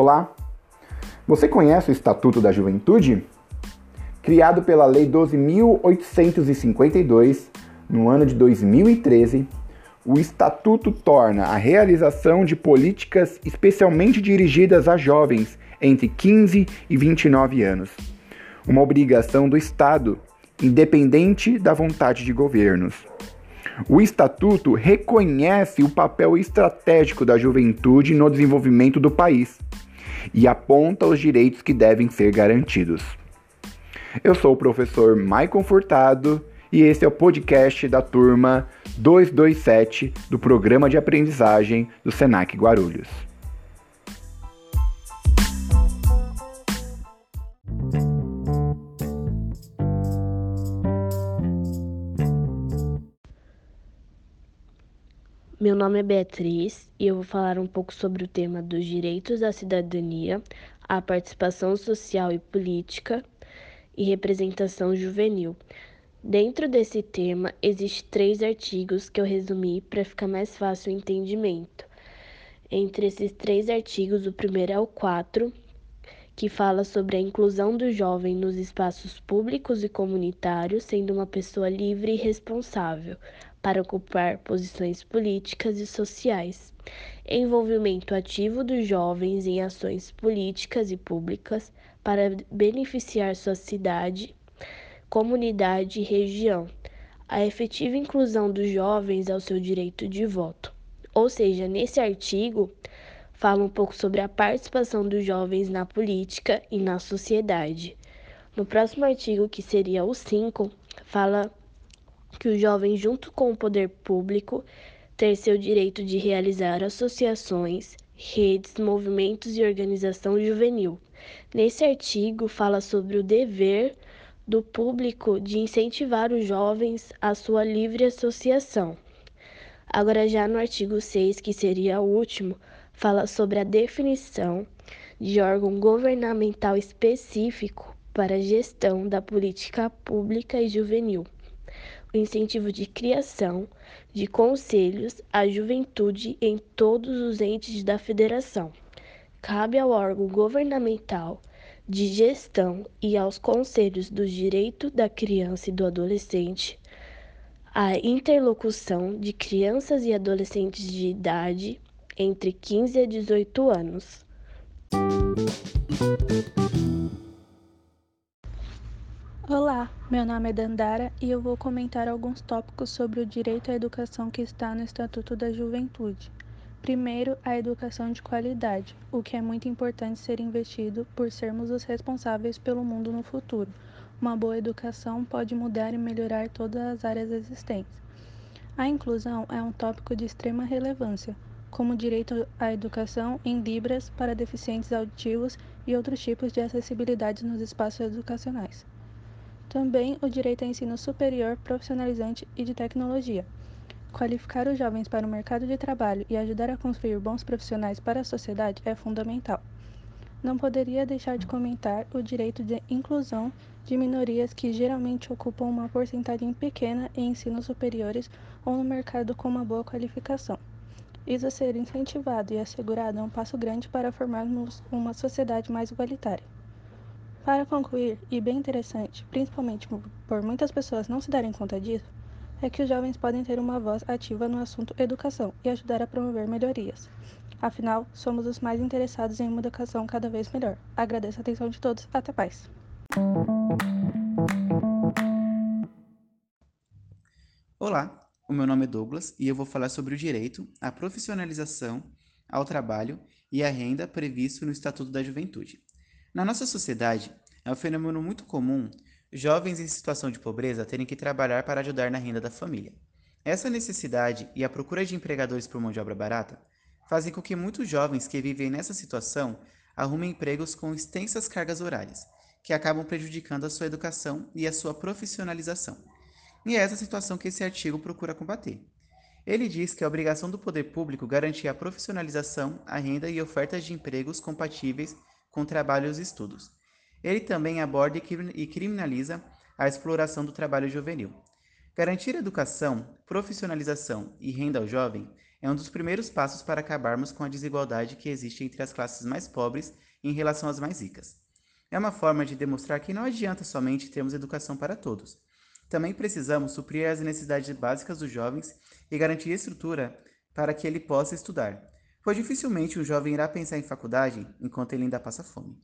Olá! Você conhece o Estatuto da Juventude? Criado pela Lei 12.852, no ano de 2013, o Estatuto torna a realização de políticas especialmente dirigidas a jovens entre 15 e 29 anos uma obrigação do Estado, independente da vontade de governos. O Estatuto reconhece o papel estratégico da juventude no desenvolvimento do país e aponta os direitos que devem ser garantidos. Eu sou o professor Maicon Furtado e esse é o podcast da turma 227 do Programa de Aprendizagem do Senac Guarulhos. Meu nome é Beatriz e eu vou falar um pouco sobre o tema dos direitos da cidadania, a participação social e política e representação juvenil. Dentro desse tema, existem três artigos que eu resumi para ficar mais fácil o entendimento. Entre esses três artigos, o primeiro é o 4, que fala sobre a inclusão do jovem nos espaços públicos e comunitários, sendo uma pessoa livre e responsável para ocupar posições políticas e sociais. Envolvimento ativo dos jovens em ações políticas e públicas para beneficiar sua cidade, comunidade e região. A efetiva inclusão dos jovens ao seu direito de voto. Ou seja, nesse artigo fala um pouco sobre a participação dos jovens na política e na sociedade. No próximo artigo, que seria o 5, fala que o jovem, junto com o poder público, ter seu direito de realizar associações, redes, movimentos e organização juvenil. Nesse artigo, fala sobre o dever do público de incentivar os jovens à sua livre associação. Agora, já no artigo 6, que seria o último, fala sobre a definição de órgão governamental específico para a gestão da política pública e juvenil incentivo de criação de conselhos à juventude em todos os entes da federação. Cabe ao órgão governamental de gestão e aos conselhos do direito da criança e do adolescente a interlocução de crianças e adolescentes de idade entre 15 a 18 anos. Olá, meu nome é Dandara e eu vou comentar alguns tópicos sobre o direito à educação que está no Estatuto da Juventude. Primeiro, a educação de qualidade, o que é muito importante ser investido por sermos os responsáveis pelo mundo no futuro. Uma boa educação pode mudar e melhorar todas as áreas existentes. A inclusão é um tópico de extrema relevância, como direito à educação em Libras para deficientes auditivos e outros tipos de acessibilidade nos espaços educacionais. Também o direito a ensino superior, profissionalizante e de tecnologia. Qualificar os jovens para o mercado de trabalho e ajudar a construir bons profissionais para a sociedade é fundamental. Não poderia deixar de comentar o direito de inclusão de minorias que geralmente ocupam uma porcentagem pequena em ensinos superiores ou no mercado com uma boa qualificação. Isso ser incentivado e assegurado é um passo grande para formarmos uma sociedade mais igualitária. Para concluir, e bem interessante, principalmente por muitas pessoas não se darem conta disso, é que os jovens podem ter uma voz ativa no assunto educação e ajudar a promover melhorias. Afinal, somos os mais interessados em uma educação cada vez melhor. Agradeço a atenção de todos. Até mais. Olá, o meu nome é Douglas e eu vou falar sobre o direito à profissionalização, ao trabalho e à renda previsto no Estatuto da Juventude. Na nossa sociedade, é um fenômeno muito comum jovens em situação de pobreza terem que trabalhar para ajudar na renda da família. Essa necessidade e a procura de empregadores por mão de obra barata fazem com que muitos jovens que vivem nessa situação arrumem empregos com extensas cargas horárias, que acabam prejudicando a sua educação e a sua profissionalização. E é essa situação que esse artigo procura combater. Ele diz que é obrigação do poder público garantir a profissionalização, a renda e ofertas de empregos compatíveis com trabalhos e estudos. Ele também aborda e criminaliza a exploração do trabalho juvenil. Garantir educação, profissionalização e renda ao jovem É um dos primeiros passos para acabarmos com a desigualdade que existe entre as classes mais pobres em relação às mais ricas. É uma forma de demonstrar que não adianta somente termos educação para todos. Também precisamos suprir as necessidades básicas dos jovens e garantir estrutura para que ele possa estudar, pois dificilmente um jovem irá pensar em faculdade enquanto ele ainda passa fome.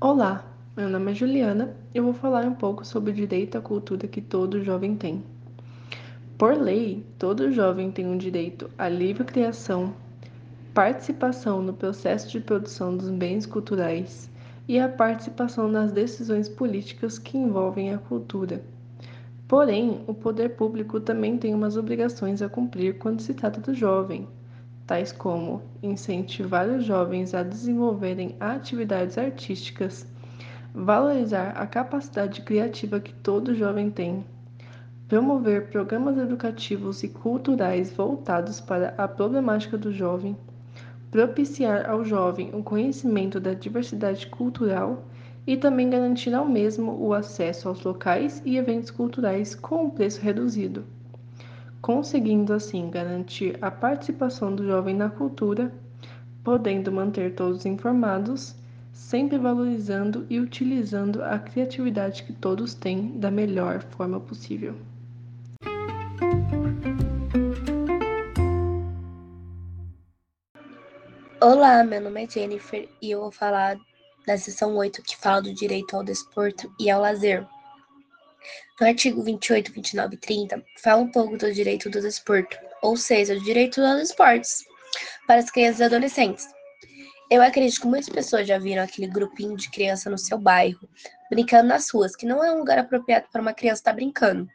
Olá, meu nome é Juliana e eu vou falar um pouco sobre o direito à cultura que todo jovem tem. Por lei, todo jovem tem um direito à livre criação, participação no processo de produção dos bens culturais e à participação nas decisões políticas que envolvem a cultura. Porém, o poder público também tem umas obrigações a cumprir quando se trata do jovem, tais como incentivar os jovens a desenvolverem atividades artísticas, valorizar a capacidade criativa que todo jovem tem, promover programas educativos e culturais voltados para a problemática do jovem, propiciar ao jovem o conhecimento da diversidade cultural e também garantir ao mesmo o acesso aos locais e eventos culturais com um preço reduzido, conseguindo assim garantir a participação do jovem na cultura, podendo manter todos informados, sempre valorizando e utilizando a criatividade que todos têm da melhor forma possível. Olá, meu nome é Jennifer e eu vou falar da seção 8, que fala do direito ao desporto e ao lazer. No artigo 28, 29 e 30, fala um pouco do direito do desporto, ou seja, do direito aos esportes, para as crianças e adolescentes. Eu acredito que muitas pessoas já viram aquele grupinho de criança no seu bairro, brincando nas ruas, que não é um lugar apropriado para uma criança estar brincando,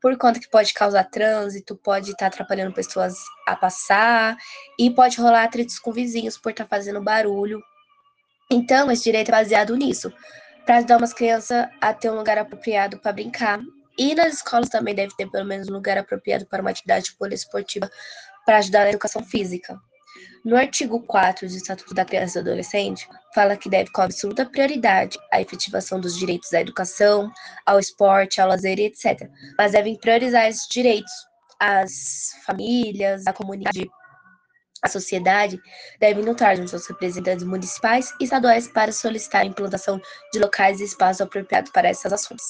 por conta que pode causar trânsito, pode estar atrapalhando pessoas a passar e pode rolar atritos com vizinhos por estar fazendo barulho então, esse direito é baseado nisso, para ajudar umas crianças a ter um lugar apropriado para brincar. E nas escolas também deve ter pelo menos um lugar apropriado para uma atividade poliesportiva para ajudar na educação física. No artigo 4 do Estatuto da Criança e do Adolescente, fala que deve com absoluta prioridade a efetivação dos direitos à educação, ao esporte, ao lazer etc. Mas devem priorizar esses direitos às famílias, à comunidade a sociedade deve notar junto aos representantes municipais e estaduais para solicitar a implantação de locais e espaços apropriados para essas ações.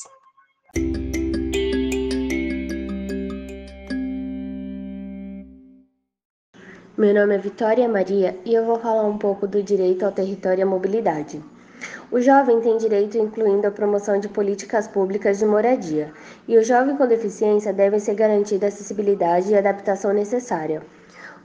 Meu nome é Vitória Maria e eu vou falar um pouco do direito ao território e à mobilidade. O jovem tem direito incluindo a promoção de políticas públicas de moradia, e o jovem com deficiência deve ser garantida a acessibilidade e adaptação necessária.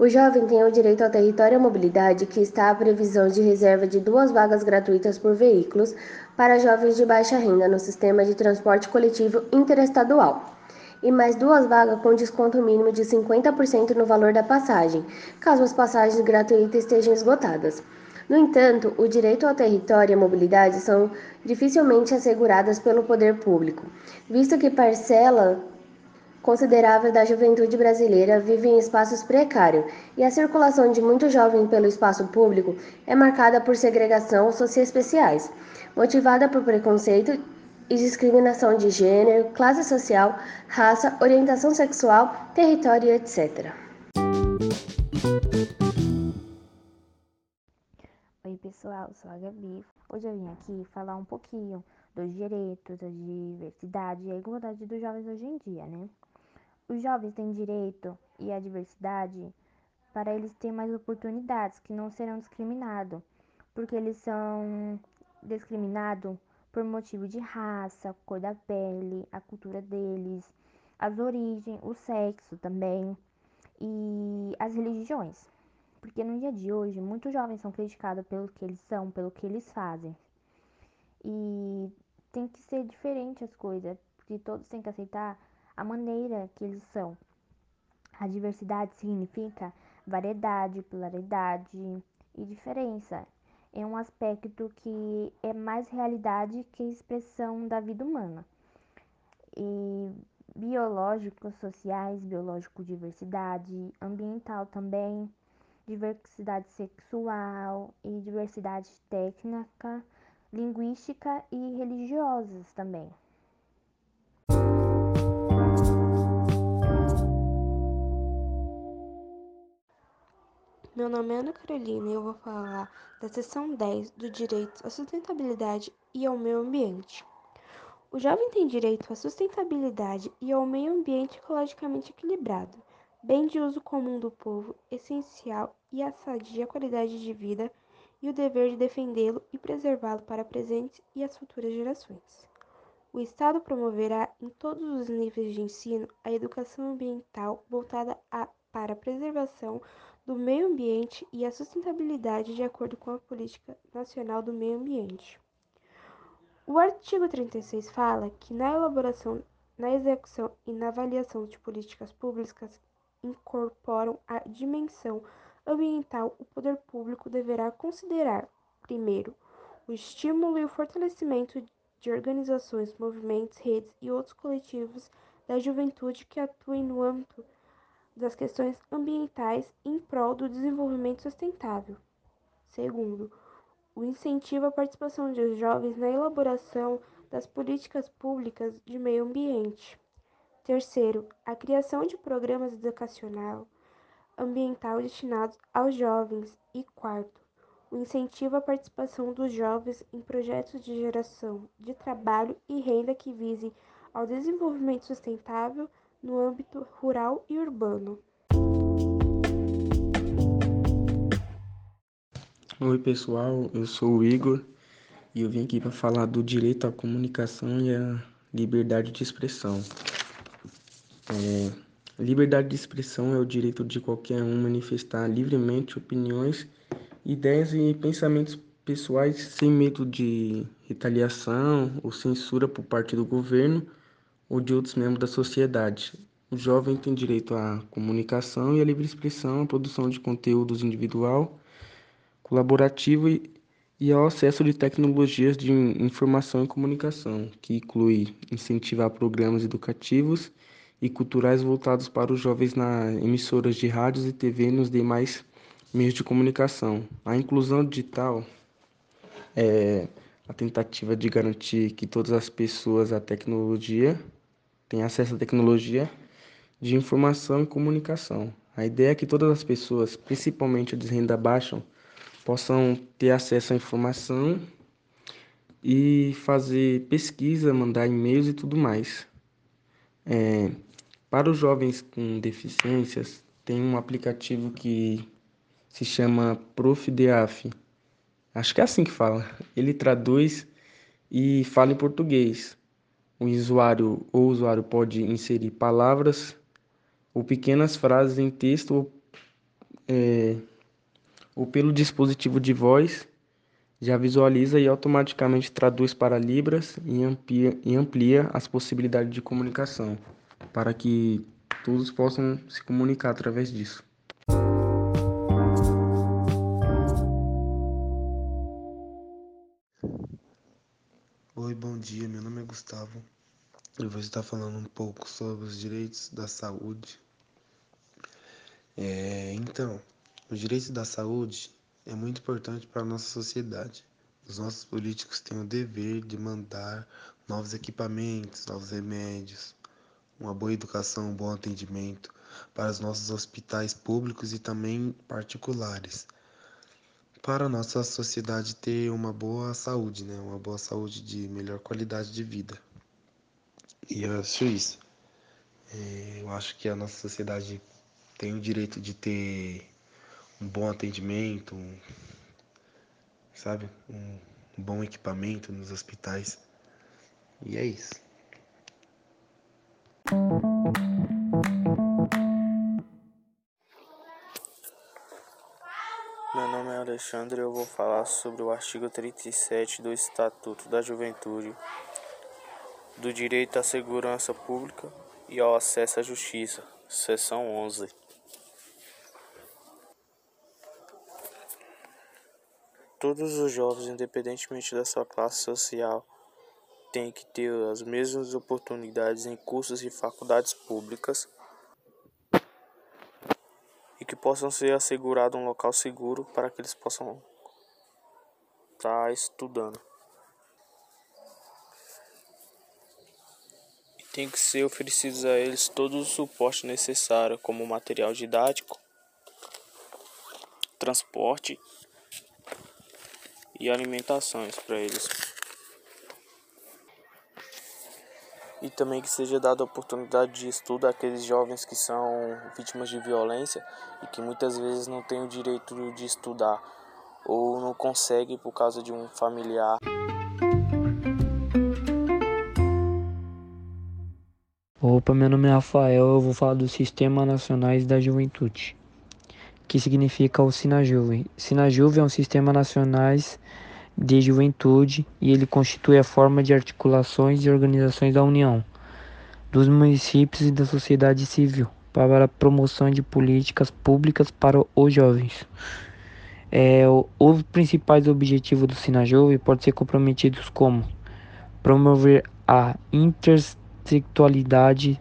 O jovem tem o direito ao território e mobilidade, que está a previsão de reserva de duas vagas gratuitas por veículos para jovens de baixa renda no sistema de transporte coletivo interestadual. E mais duas vagas com desconto mínimo de 50% no valor da passagem, caso as passagens gratuitas estejam esgotadas. No entanto, o direito ao território e à mobilidade são dificilmente asseguradas pelo poder público, visto que parcela considerável da juventude brasileira vive em espaços precários e a circulação de muitos jovens pelo espaço público é marcada por segregação socioespeciais, motivada por preconceito e discriminação de gênero, classe social, raça, orientação sexual, território, etc. Oi pessoal, sou a Gabi. Hoje eu vim aqui falar um pouquinho dos direitos, da diversidade e a igualdade dos jovens hoje em dia, né? Os jovens têm direito e a diversidade para eles terem mais oportunidades, que não serão discriminados, porque eles são discriminados por motivo de raça, cor da pele, a cultura deles, as origens, o sexo também e as religiões. Porque no dia de hoje, muitos jovens são criticados pelo que eles são, pelo que eles fazem. E tem que ser diferente as coisas, porque todos têm que aceitar a maneira que eles são. A diversidade significa variedade, pluralidade e diferença. É um aspecto que é mais realidade que expressão da vida humana. E biológicos, sociais, biológico diversidade, ambiental também, diversidade sexual e diversidade técnica, linguística e religiosas também. Meu nome é Ana Carolina e eu vou falar da seção 10 do Direito à Sustentabilidade e ao Meio Ambiente. O jovem tem direito à sustentabilidade e ao meio ambiente ecologicamente equilibrado, bem de uso comum do povo, essencial e a sadia qualidade de vida e o dever de defendê-lo e preservá-lo para presentes e as futuras gerações. O Estado promoverá em todos os níveis de ensino a educação ambiental voltada a, para a preservação do meio ambiente e a sustentabilidade de acordo com a Política Nacional do Meio Ambiente. O artigo 36 fala que na elaboração, na execução e na avaliação de políticas públicas incorporam a dimensão ambiental, o poder público deverá considerar, primeiro, o estímulo e o fortalecimento de organizações, movimentos, redes e outros coletivos da juventude que atuem no âmbito das questões ambientais em prol do desenvolvimento sustentável. Segundo, o incentivo à participação dos jovens na elaboração das políticas públicas de meio ambiente. Terceiro, a criação de programas educacional ambiental destinados aos jovens. E quarto, o incentivo à participação dos jovens em projetos de geração de trabalho e renda que visem ao desenvolvimento sustentável no âmbito rural e urbano. Oi, pessoal, eu sou o Igor e eu vim aqui para falar do direito à comunicação e à liberdade de expressão. É, liberdade de expressão é o direito de qualquer um manifestar livremente opiniões ideias e pensamentos pessoais sem medo de retaliação ou censura por parte do governo ou de outros membros da sociedade. O jovem tem direito à comunicação e à livre expressão, à produção de conteúdos individual, colaborativo e, e ao acesso de tecnologias de informação e comunicação, que inclui incentivar programas educativos e culturais voltados para os jovens nas emissoras de rádios e TV e nos demais meios de comunicação. A inclusão digital é a tentativa de garantir que todas as pessoas à tecnologia tenham acesso à tecnologia de informação e comunicação. A ideia é que todas as pessoas, principalmente de renda baixa, possam ter acesso à informação e fazer pesquisa, mandar e-mails e tudo mais. É, para os jovens com deficiências, tem um aplicativo que se chama ProfDeaf. Acho que é assim que fala. Ele traduz e fala em português. O usuário ou usuário pode inserir palavras ou pequenas frases em texto ou, é, ou pelo dispositivo de voz já visualiza e automaticamente traduz para Libras e amplia, e amplia as possibilidades de comunicação para que todos possam se comunicar através disso. Oi, bom dia. Meu nome é Gustavo. Eu vou estar falando um pouco sobre os direitos da saúde. É, então, os direitos da saúde é muito importante para a nossa sociedade. Os nossos políticos têm o dever de mandar novos equipamentos, novos remédios, uma boa educação, um bom atendimento para os nossos hospitais públicos e também particulares para a nossa sociedade ter uma boa saúde, né? Uma boa saúde de melhor qualidade de vida. E eu acho isso. É, eu acho que a nossa sociedade tem o direito de ter um bom atendimento, um, sabe? Um, bom equipamento nos hospitais. E é isso. Alexandre eu vou falar sobre o artigo 37 do Estatuto da Juventude, do direito à segurança pública e ao acesso à justiça, seção 11. Todos os jovens, independentemente da sua classe social, têm que ter as mesmas oportunidades em cursos e faculdades públicas que possam ser assegurado um local seguro para que eles possam estar tá estudando. E tem que ser oferecidos a eles todo o suporte necessário, como material didático, transporte e alimentações para eles. E também que seja dada a oportunidade de estudo àqueles jovens que são vítimas de violência e que muitas vezes não têm o direito de estudar ou não conseguem por causa de um familiar. Opa, meu nome é Rafael, eu vou falar dos Sistemas Nacionais da Juventude, que significa o Sinajuve. Sinajuve é um sistema nacionais de juventude e ele constitui a forma de articulações e organizações da União, dos municípios e da sociedade civil para a promoção de políticas públicas para os jovens. É, os principais objetivos do Sinajuve podem ser comprometidos como promover a intersexualidade,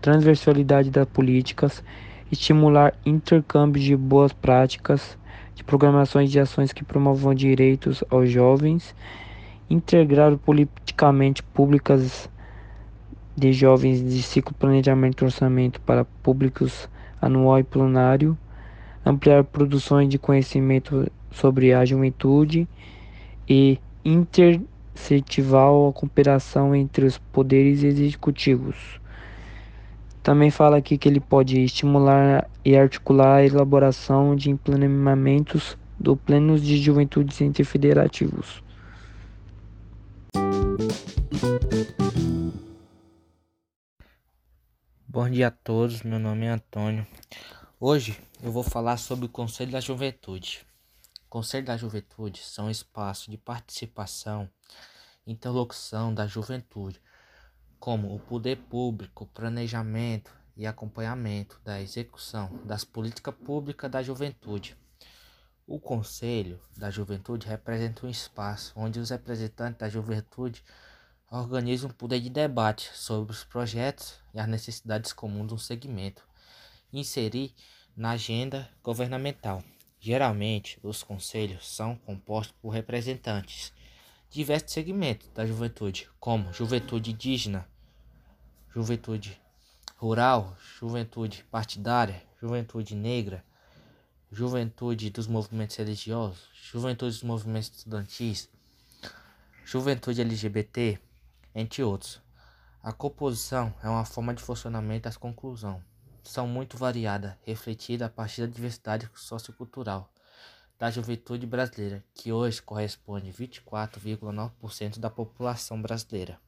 transversalidade das políticas, estimular intercâmbio de boas práticas, de programações de ações que promovam direitos aos jovens, integrar politicamente públicas de jovens de ciclo planejamento e orçamento para públicos anual e plenário, ampliar produções de conhecimento sobre a juventude e incentivar a cooperação entre os poderes executivos. Também fala aqui que ele pode estimular e articular a elaboração de implementamentos do plenos de juventude interfederativos. Bom dia a todos, meu nome é Antônio. Hoje eu vou falar sobre o Conselho da Juventude. O Conselho da Juventude são espaços de participação e interlocução da juventude como o poder público, planejamento e acompanhamento da execução das políticas públicas da juventude. O Conselho da Juventude representa um espaço onde os representantes da juventude organizam um poder de debate sobre os projetos e as necessidades comuns de um segmento inserir na agenda governamental. Geralmente, os conselhos são compostos por representantes diversos segmentos da juventude, como juventude indígena, juventude rural, juventude partidária, juventude negra, juventude dos movimentos religiosos, juventude dos movimentos estudantis, juventude LGBT, entre outros. A composição é uma forma de funcionamento das conclusões. São muito variadas, refletida a partir da diversidade sociocultural da juventude brasileira, que hoje corresponde a 24,9% da população brasileira.